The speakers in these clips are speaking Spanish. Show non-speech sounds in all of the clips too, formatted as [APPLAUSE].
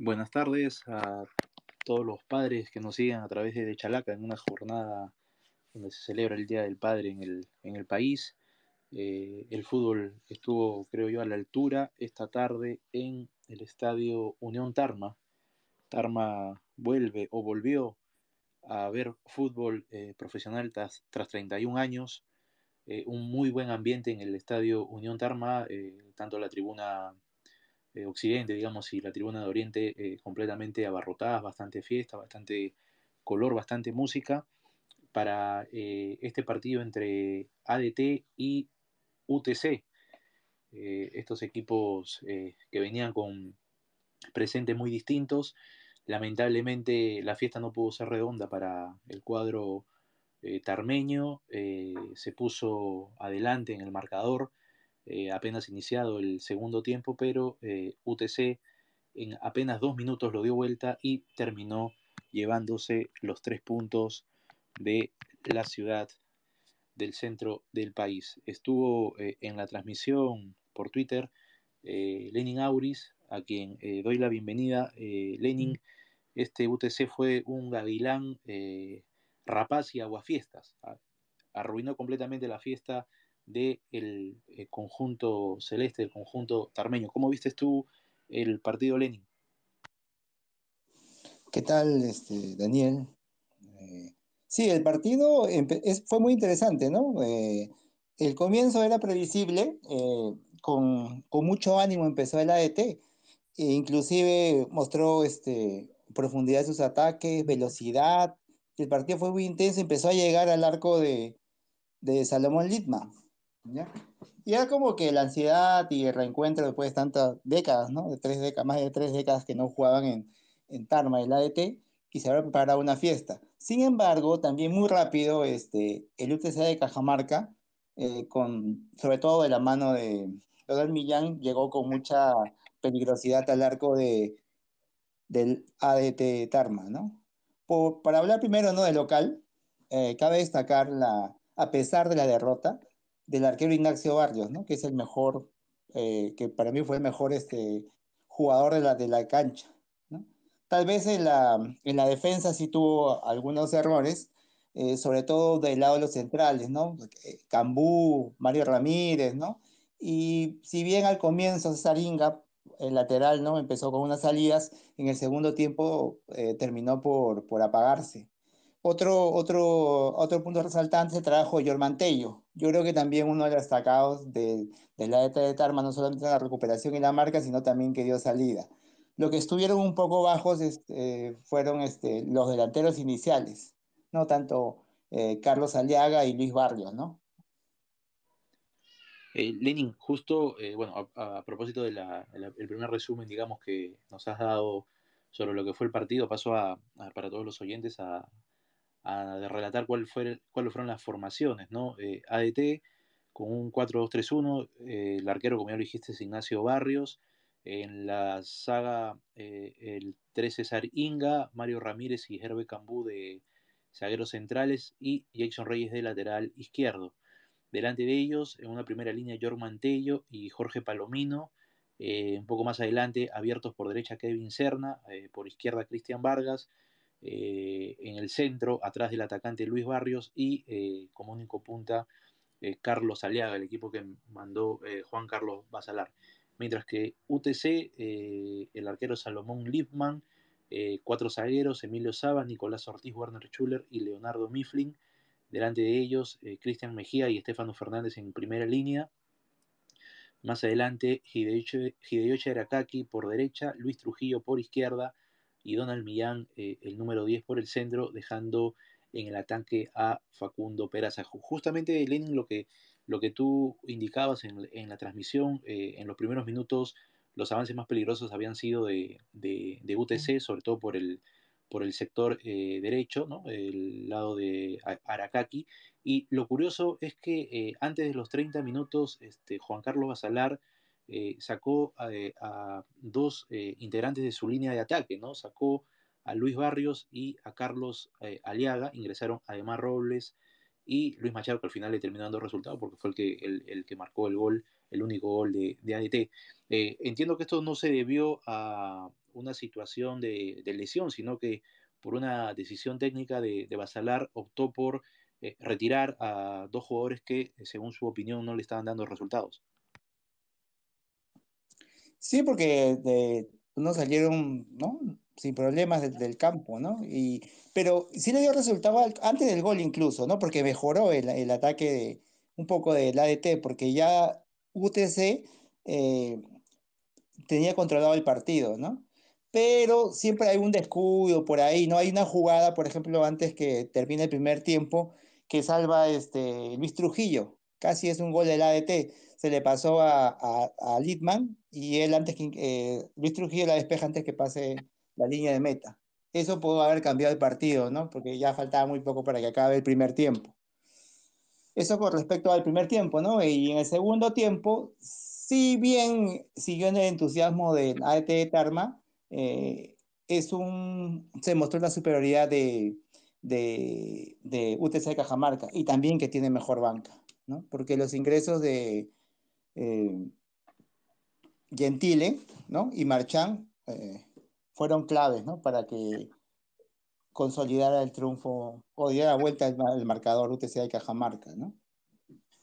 Buenas tardes a todos los padres que nos siguen a través de Chalaca en una jornada donde se celebra el Día del Padre en el, en el país. Eh, el fútbol estuvo, creo yo, a la altura esta tarde en el estadio Unión Tarma. Tarma vuelve o volvió a ver fútbol eh, profesional tras, tras, 31 años. Eh, un muy buen ambiente en el estadio Unión Tarma, tanto la tribuna eh, occidente, digamos, y la tribuna de Oriente eh, completamente abarrotadas, bastante fiesta, bastante color, bastante música, para eh, este partido entre ADT y UTC. estos equipos que venían con presentes muy distintos. Lamentablemente la fiesta no pudo ser redonda para el cuadro tarmeño, se puso adelante en el marcador eh, apenas iniciado el segundo tiempo, pero eh, UTC en apenas dos minutos lo dio vuelta y terminó llevándose los tres puntos de la ciudad del centro del país. Estuvo eh, en la transmisión por Twitter Lenin Auris, a quien doy la bienvenida. Lenin, este UTC fue un gavilán rapaz y aguafiestas. Arruinó completamente la fiesta del de eh, conjunto celeste, del conjunto tarmeño. ¿Cómo viste tú el partido Lenin? ¿Qué tal, este, Daniel? Eh, sí, el partido fue muy interesante, ¿no? Eh, el comienzo era previsible, eh, con, mucho ánimo empezó el ADT, e inclusive mostró este, profundidad de sus ataques, velocidad, el partido fue muy intenso, empezó a llegar al arco de, de Salomón Litma. Y era como que la ansiedad y el reencuentro después de tantas décadas, ¿no? De tres décadas, más de tres décadas que no jugaban en, en Tarma, el ADT, y se había preparado una fiesta. Sin embargo, también muy rápido, este, el UTC de Cajamarca, eh, con, sobre todo de la mano de Rodolfo Millán, llegó con mucha peligrosidad al arco de, del ADT Tarma, ¿no? Por, para hablar primero, ¿no? Del local, eh, cabe destacar la, a pesar de la derrota, del arquero Ignacio Barrios, ¿no? que es el mejor, eh, que para mí fue el mejor este, jugador de la, de la cancha. Tal vez en la, en la defensa sí tuvo algunos errores, eh, sobre todo del lado de los centrales, ¿no? Cambú, Mario Ramírez, ¿no? Y si bien al comienzo Saringa, el lateral, ¿no? Empezó con unas salidas, en el segundo tiempo eh, terminó por, por apagarse. Otro, otro, otro punto resaltante es el trabajo de. Yo creo que también uno de los destacados de, la ETA de Tarma, no solamente en la recuperación y la marca, sino también que dio salida. Lo que estuvieron un poco bajos este, fueron este, los delanteros iniciales, no tanto eh, Carlos Aliaga y Luis Barrios, ¿no? Eh, Lenin, justo, eh, bueno, a, propósito del de primer resumen, digamos, que nos has dado sobre lo que fue el partido, paso a, para todos los oyentes a, a relatar cuál fue, cuáles fueron las formaciones, ¿no? Eh, ADT con un 4-2-3-1, eh, el arquero, como ya lo dijiste, es Ignacio Barrios, en la saga eh, el 3 César Inga, Mario Ramírez y Herbe Cambú de zagueros centrales y Jackson Reyes de lateral izquierdo. Delante de ellos, en una primera línea, Jorge Mantello y Jorge Palomino. un poco más adelante, abiertos por derecha Kevin Serna, por izquierda Cristian Vargas, eh, en el centro, atrás del atacante Luis Barrios y eh, como único punta eh, Carlos Aliaga, el equipo que mandó Juan Carlos Basalar. Mientras que UTC, el arquero Salomón Lipman, cuatro zagueros, Emilio Saba, Nicolás Ortiz, Werner Schuller y Leonardo Mifflin. Delante de ellos, Cristian Mejía y Estefano Fernández en primera línea. Más adelante, Hideyoshi Arakaki por derecha, Luis Trujillo por izquierda, y Donald Millán eh, el número 10 por el centro, dejando en el ataque a Facundo Peraza. Justamente, Lenin, lo que, lo que tú indicabas en, en la transmisión, eh, en los primeros minutos, los avances más peligrosos habían sido de, de, de UTC, sobre todo por el, por el sector eh, derecho, ¿no? el lado de Aracaki. Y lo curioso es que eh, antes de los 30 minutos, este, Juan Carlos Basalar eh, sacó a, a dos eh, integrantes de su línea de ataque, ¿no? Sacó a Luis Barrios y a Carlos eh, Aliaga, ingresaron además Robles y Luis Machado, que al final le terminó dando resultado porque fue el que, el, el que marcó el gol el único gol de, ADT. entiendo que esto no se debió a una situación de, lesión, sino que por una decisión técnica de Basalar optó por retirar a dos jugadores que, según su opinión, no le estaban dando resultados. Sí, porque no salieron, ¿no? Sin problemas del, campo, ¿no? Y, pero sí le dio resultado antes del gol incluso, ¿no? Porque mejoró el, ataque un poco del ADT, porque ya UTC eh, tenía controlado el partido, ¿no? Pero siempre hay un descuido por ahí, ¿no? Hay una jugada, por ejemplo, antes que termine el primer tiempo, que salva este, Luis Trujillo, casi es un gol del ADT se le pasó a, a, y él antes que eh, Luis Trujillo la despeja antes que pase la línea de meta. Eso pudo haber cambiado el partido, ¿no? Porque ya faltaba muy poco para que acabe el primer tiempo. Eso con respecto al primer tiempo, ¿no? Y en el segundo tiempo, si bien siguió en el entusiasmo de AET Tarma, eh, es un, se mostró la superioridad de, de, de UTC Cajamarca y también que tiene mejor banca, ¿no? Porque los ingresos de, eh, Gentile ¿no? y Marchand eh, fueron claves ¿no? para que consolidara el triunfo o diera vuelta el, marcador UTC de Cajamarca. ¿no?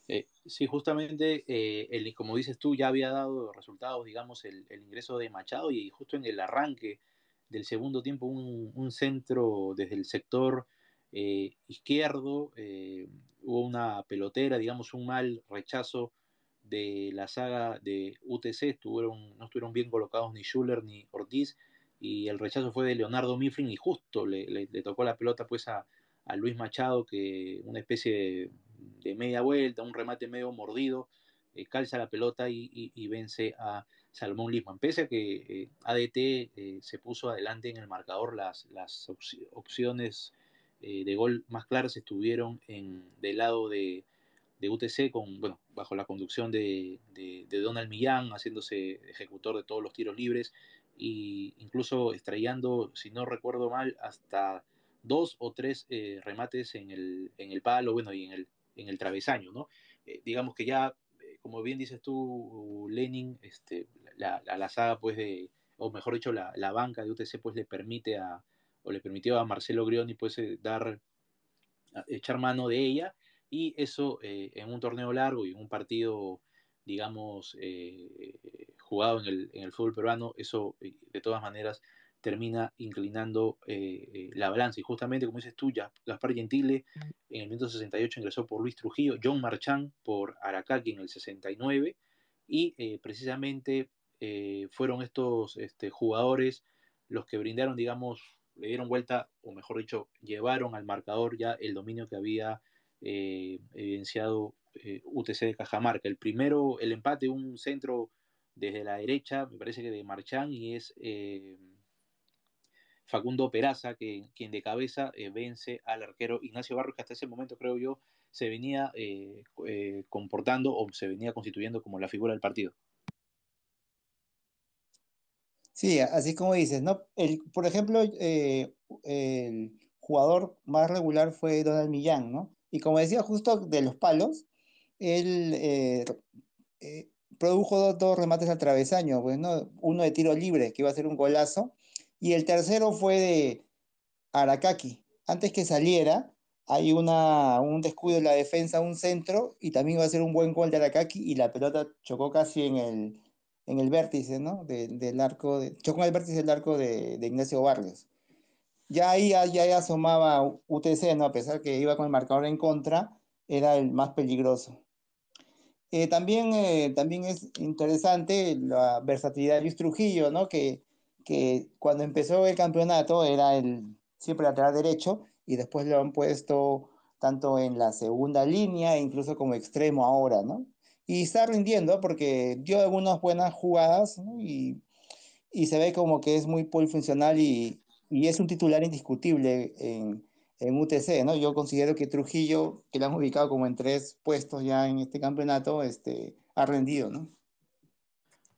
Eh, sí, justamente, el, como dices tú, ya había dado resultados, digamos, el, ingreso de Machado y justo en el arranque del segundo tiempo un centro desde el sector izquierdo, hubo una pelotera, digamos, un mal rechazo de la saga de UTC estuvieron, no estuvieron bien colocados ni Schuller ni Ortiz y el rechazo fue de Leonardo Mifflin y justo le, tocó la pelota pues a, Luis Machado que una especie de, media vuelta, un remate medio mordido, eh, calza la pelota y, vence a Salmón Lisman. Pese a que eh, ADT eh, se puso adelante en el marcador, las, las opciones de gol más claras estuvieron en, del lado de de UTC con, bueno, bajo la conducción de, de, Donald Millán, haciéndose ejecutor de todos los tiros libres e incluso estrellando, si no recuerdo mal, hasta dos o tres eh, remates en el, en el palo, bueno, y en el, en el travesaño, ¿no? Eh, digamos que ya, eh, como bien dices tú, Lenin, este, la, la, saga, pues, de, o mejor dicho, la, la, banca de UTC, pues, le permite a, o le permitió a Marcelo Grioni, pues, dar, echar mano de ella, y eso eh, en un torneo largo y en un partido, digamos, eh, jugado en el, en el, fútbol peruano, eso eh, de todas maneras termina inclinando la balanza. Y justamente, como dices tú, Gaspar Gentile en el 1968 ingresó por Luis Trujillo, John Marchand por Aracaki en el 69, y precisamente fueron estos este, jugadores los que brindaron, digamos, le dieron vuelta, o mejor dicho, llevaron al marcador ya el dominio que había eh, evidenciado eh, UTC de Cajamarca. El primero, el empate, un centro desde la derecha, me parece que de Marchán, y es eh, Facundo Peraza, que, quien de cabeza vence al arquero Ignacio Barros, que hasta ese momento, creo yo, se venía comportando o se venía constituyendo como la figura del partido. Sí, así como dices, ¿no? El, por ejemplo, el jugador más regular fue Donald Millán, ¿no? Y como decía, justo de los palos, él eh, eh, produjo dos, remates al travesaño, pues, uno de tiro libre, que iba a ser un golazo, y el tercero fue de Arakaki. Antes que saliera, hay una, un descuido en la defensa, un centro, y también iba a ser un buen gol de Arakaki, y la pelota chocó casi en el, en el vértice, ¿no? del arco, de, chocó en el vértice del arco de, de Ignacio Barrios ya ahí ya, asomaba UTC, ¿no? a pesar que iba con el marcador en contra, era el más peligroso. Eh, también, eh, también es interesante la versatilidad de Luis Trujillo, ¿no? que, que cuando empezó el campeonato era el siempre lateral derecho y después lo han puesto tanto en la segunda línea e incluso como extremo ahora, ¿no? Y está rindiendo porque dio algunas buenas jugadas y, y, se ve como que es muy polifuncional y, y es un titular indiscutible en, en, UTC, ¿no? Yo considero que Trujillo, que lo han ubicado como en tres puestos ya en este campeonato, este, ha rendido, ¿no?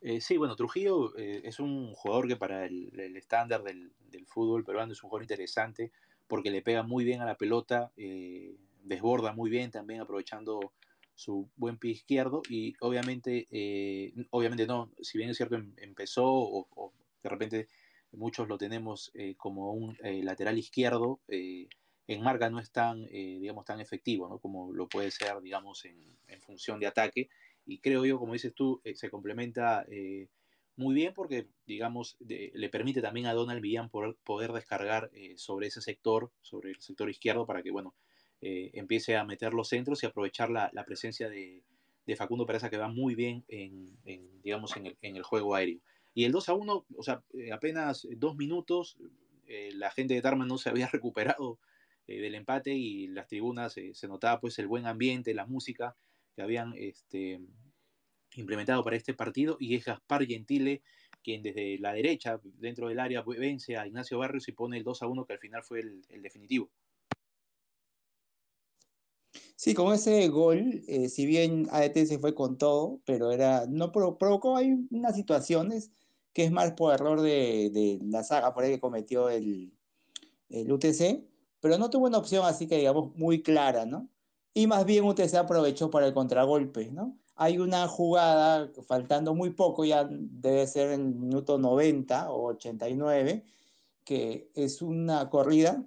Eh, sí, bueno, Trujillo eh, es un jugador que para el, estándar del, del, fútbol peruano es un jugador interesante porque le pega muy bien a la pelota, eh, desborda muy bien también aprovechando su buen pie izquierdo y obviamente, eh, obviamente no, si bien es cierto em, empezó o, de repente muchos lo tenemos eh, como un lateral izquierdo, en marca no es tan, digamos, tan efectivo, ¿no? Como lo puede ser, digamos, en, en función de ataque. Y creo yo, como dices tú, se complementa muy bien porque, digamos, le permite también a Donald Villan poder, poder descargar eh, sobre ese sector, sobre el sector izquierdo, para que, bueno, eh, empiece a meter los centros y aprovechar la, la presencia de, Facundo Peraza, que va muy bien en, digamos, en el, en el, juego aéreo. Y el 2 a 1, o sea, eh, apenas dos minutos, la gente de Tarman no se había [LAUGHS] recuperado del empate y las tribunas se notaba pues el buen ambiente, la música que habían este, implementado para este partido y es Gaspar Gentile quien desde la derecha, dentro del área, vence a Ignacio Barrios y pone el 2 a 1 que al final fue el, definitivo. Sí, con ese gol, eh, si bien ADT se fue con todo, pero era no provocó hay unas situaciones que es más por error de, de la saga por ahí que cometió el, el, UTC, pero no tuvo una opción así que digamos muy clara, ¿no? Y más bien UTC aprovechó para el contragolpe, ¿no? hay una jugada, faltando muy poco, ya debe ser en el minuto 90 o 89, que es una corrida,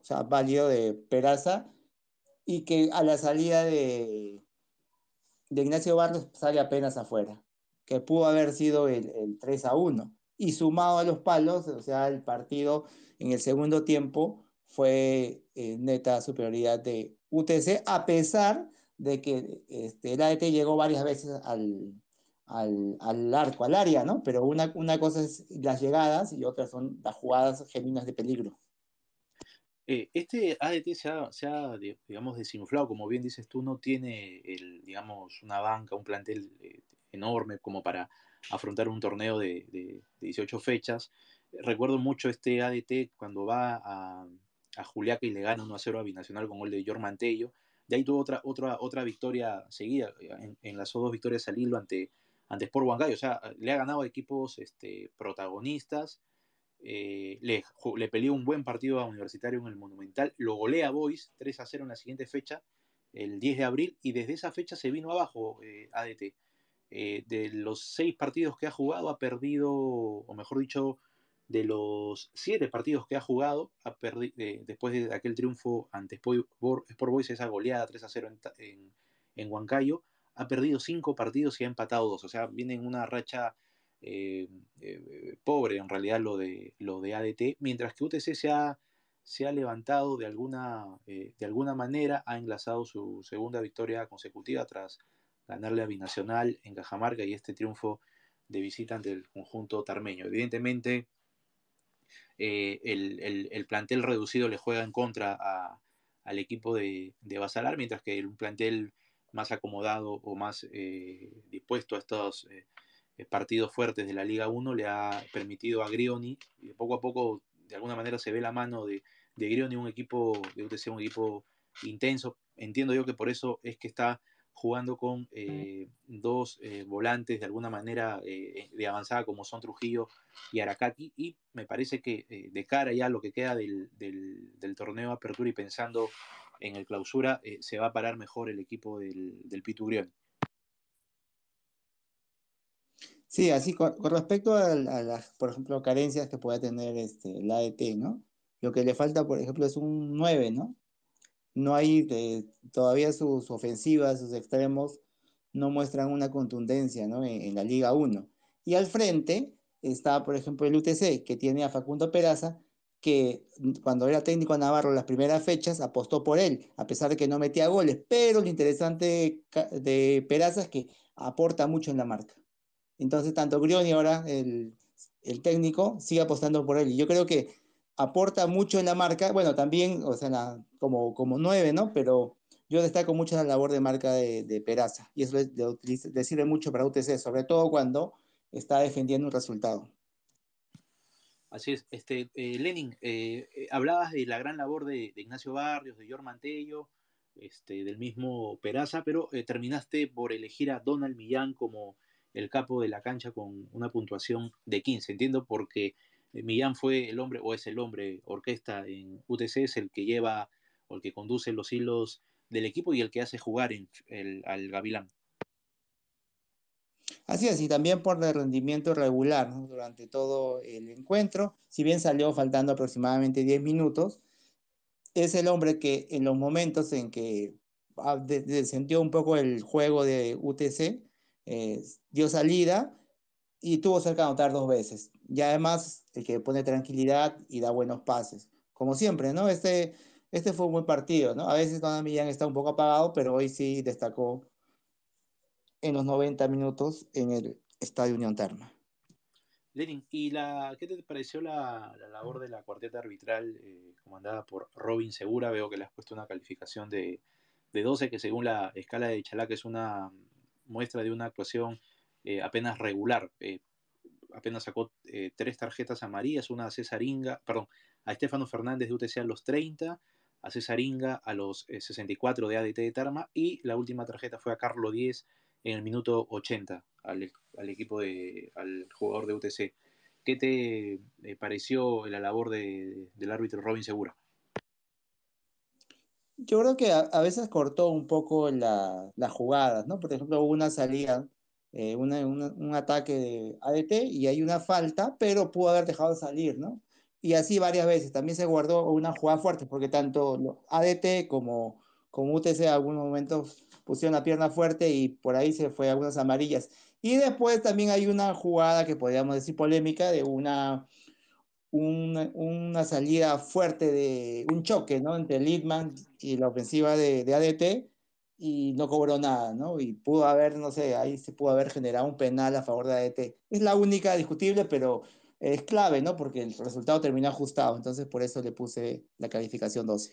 o sea, válido de Peraza, y que a la salida de, de Ignacio Barros sale apenas afuera, que pudo haber sido el, el 3 a 1. Y sumado a los palos, o sea, el partido en el segundo tiempo fue eh, neta superioridad de UTC, a pesar de que este, el ADT llegó varias veces al, al, al, arco, al área, ¿no? Pero una, una cosa es las llegadas y otra son las jugadas genuinas de peligro. Eh, este ADT se ha, se digamos, desinflado, como bien dices tú, no tiene, el, digamos, una banca, un plantel eh, enorme como para afrontar un torneo de, de, de, 18 fechas. Recuerdo mucho este ADT cuando va a, Juliaca y le gana 1 a 0 a Binacional con gol de Jorge Mantello de ahí tuvo otra, otra, otra victoria seguida, en, enlazó dos victorias al hilo ante, ante Sport Huancayo. O sea, le ha ganado a equipos este, protagonistas. Eh, le, le, peleó un buen partido a Universitario en el Monumental. Lo golea Boys 3 a 0 en la siguiente fecha, el 10 de abril. Y desde esa fecha se vino abajo eh, ADT. Eh, de los seis partidos que ha jugado, ha perdido, o mejor dicho, de los siete partidos que ha jugado, ha después de aquel triunfo ante Sport Boys, esa goleada 3 a 0 en, en, Huancayo, ha perdido cinco partidos y ha empatado dos. O sea, viene en una racha eh, eh, pobre en realidad lo de, lo de ADT, mientras que UTC se ha, se ha levantado de alguna, de alguna manera, ha enlazado su segunda victoria consecutiva tras ganarle a Binacional en Cajamarca y este triunfo de visita ante el conjunto tarmeño. Evidentemente, eh, el, el, el, plantel reducido le juega en contra a, al equipo de, de, Basalar, mientras que un plantel más acomodado o más eh, dispuesto a estos eh, partidos fuertes de la Liga 1 le ha permitido a Grioni, y poco a poco de alguna manera se ve la mano de, de Grioni, un equipo de UTC, un equipo intenso. Entiendo yo que por eso es que está jugando con eh, dos eh, volantes de alguna manera eh, de avanzada como son Trujillo y Aracati y me parece que eh, de cara ya a lo que queda del, del, torneo Apertura y pensando en el clausura eh, se va a parar mejor el equipo del, del Pitugrión. Sí, así con, con respecto a, a, las, por ejemplo, carencias que pueda tener este, el ADT, ¿no? Lo que le falta, por ejemplo, es un 9, ¿no? no hay eh, todavía sus ofensivas, sus extremos no muestran una contundencia ¿no? en, en, la Liga 1. Y al frente está, por ejemplo, el UTC, que tiene a Facundo Peraza, que cuando era técnico Navarro las primeras fechas apostó por él, a pesar de que no metía goles. Pero lo interesante de Peraza es que aporta mucho en la marca. Entonces, tanto Grioni ahora, el, el técnico, sigue apostando por él. Y yo creo que aporta mucho en la marca, bueno, también, o sea, como, como nueve, ¿no? Pero yo destaco mucho la labor de marca de, Peraza, y eso le, sirve mucho para UTC, sobre todo cuando está defendiendo un resultado. Así es, este, eh, Lenin, eh, eh, hablabas de la gran labor de, Ignacio Barrios, de Yor Mantello, este, del mismo Peraza, pero eh, terminaste por elegir a Donald Millán como el capo de la cancha con una puntuación de 15. Entiendo porque eh, Millán fue el hombre, o es el hombre orquesta en UTC, es el que lleva o el que conduce los hilos del equipo y el que hace jugar el, al Gavilán. Así es, y también por el rendimiento regular durante todo el encuentro, si bien salió faltando aproximadamente 10 minutos, es el hombre que en los momentos en que ah, descendió un poco el juego de UTC, eh, dio salida y tuvo cerca de anotar dos veces. Y además, el que pone tranquilidad y da buenos pases. Como siempre, ¿no? Este, este fue un buen partido, ¿no? A veces Don Millán está un poco apagado, pero hoy sí destacó en los 90 minutos en el Estadio Unión Terma. Lenin, ¿y qué te pareció la, labor de la cuarteta arbitral eh, comandada por Robin Segura? Veo que le has puesto una calificación de, de 12, que según la escala de Chalac es una muestra de una actuación eh, apenas regular. Eh, apenas sacó tres tarjetas amarillas, una a Cesaringa, perdón, a Estefano Fernández de UTC a los 30, a Cesaringa a los 64 de ADT de Tarma y la última tarjeta fue a Carlos 10 en el minuto 80 al, equipo de, al jugador de UTC. ¿Qué te eh, pareció la labor del árbitro Robin Segura? Yo creo que a, veces cortó un poco las jugadas, ¿no? Por ejemplo, hubo una salida, eh, un ataque de ADT y hay una falta, pero pudo haber dejado salir, ¿no? Y así varias veces. También se guardó una jugada fuerte, porque tanto ADT como, como UTC en algunos momentos pusieron la pierna fuerte y por ahí se fue algunas amarillas. Y después también hay una jugada que podríamos decir polémica de una, una, salida fuerte de un choque, ¿no? Entre Lidman y la ofensiva de, de, ADT y no cobró nada, ¿no? Y pudo haber, no sé, ahí se pudo haber generado un penal a favor de ADT. Es la única discutible, pero es clave, ¿no? Porque el resultado terminó ajustado, entonces por eso le puse la calificación 12.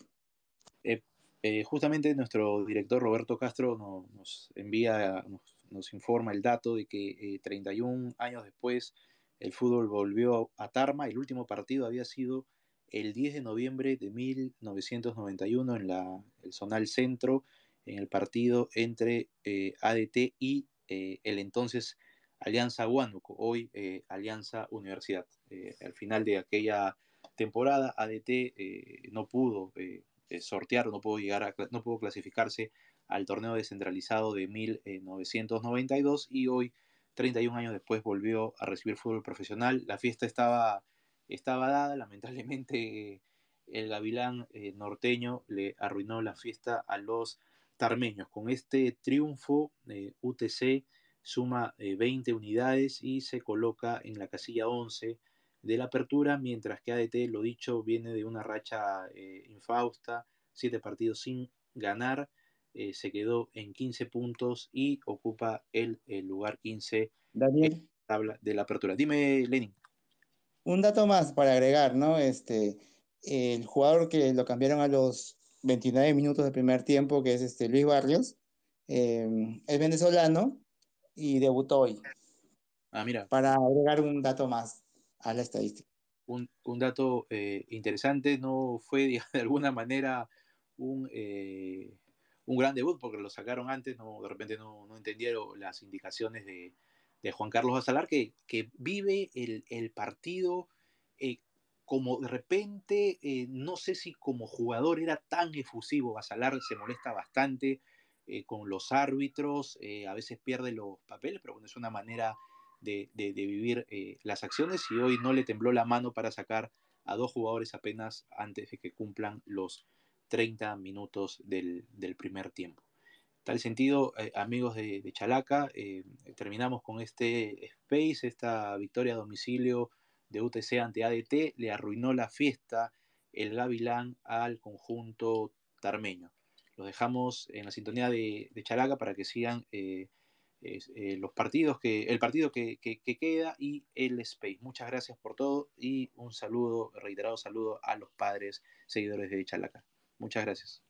Eh, eh, justamente nuestro director Roberto Castro nos envía, nos, informa el dato de que 31 eh, años después el fútbol volvió a Tarma. El último partido había sido el 10 de noviembre de 1991 en la, el Zonal Centro, en el partido entre eh, ADT y el entonces Alianza Huánuco, hoy Alianza Universidad. al final de aquella temporada, ADT no pudo eh, sortear, no pudo, llegar a, no pudo clasificarse al torneo descentralizado de 1992 y hoy, 31 años después, volvió a recibir fútbol profesional. La fiesta estaba, estaba dada, lamentablemente [LAUGHS] el gavilán eh, norteño le arruinó la fiesta a los tarmeños. Con este triunfo, eh, UTC suma 20 unidades y se coloca en la casilla 11 de la apertura, mientras que ADT, lo dicho, viene de una racha eh, infausta, siete partidos sin ganar, eh, se quedó en 15 puntos y ocupa el, lugar 15 Daniel. en la tabla de la apertura. Dime, Lenin. Un dato más para agregar, ¿no? Este, el jugador que lo cambiaron a los 29 minutos del primer tiempo, que es este Luis Barrios, eh, es venezolano y debutó hoy. Ah, mira. Para agregar un dato más a la estadística. Un, dato eh, interesante, no fue [LAUGHS] de alguna manera un, eh, un gran debut porque lo sacaron antes, no, de repente no, no entendieron las indicaciones de, Juan Carlos Basalar, que, que vive el, partido eh, como de repente, no sé si como jugador era tan efusivo, Basalar se molesta bastante con los árbitros, a veces pierde los papeles, pero bueno, es una manera de, vivir eh, las acciones y hoy no le tembló la mano para sacar a dos jugadores apenas antes de que cumplan los 30 minutos del, primer tiempo. Tal sentido, eh, amigos de, Chalaca, eh, terminamos con este space, esta victoria a domicilio de UTC ante ADT, le arruinó la fiesta el Gavilán al conjunto tarmeño. Los dejamos en la sintonía de, Chalaca para que sigan eh, los partidos que, el partido que, queda y el Space. Muchas gracias por todo y un saludo, reiterado saludo a los padres seguidores de Chalaca. Muchas gracias.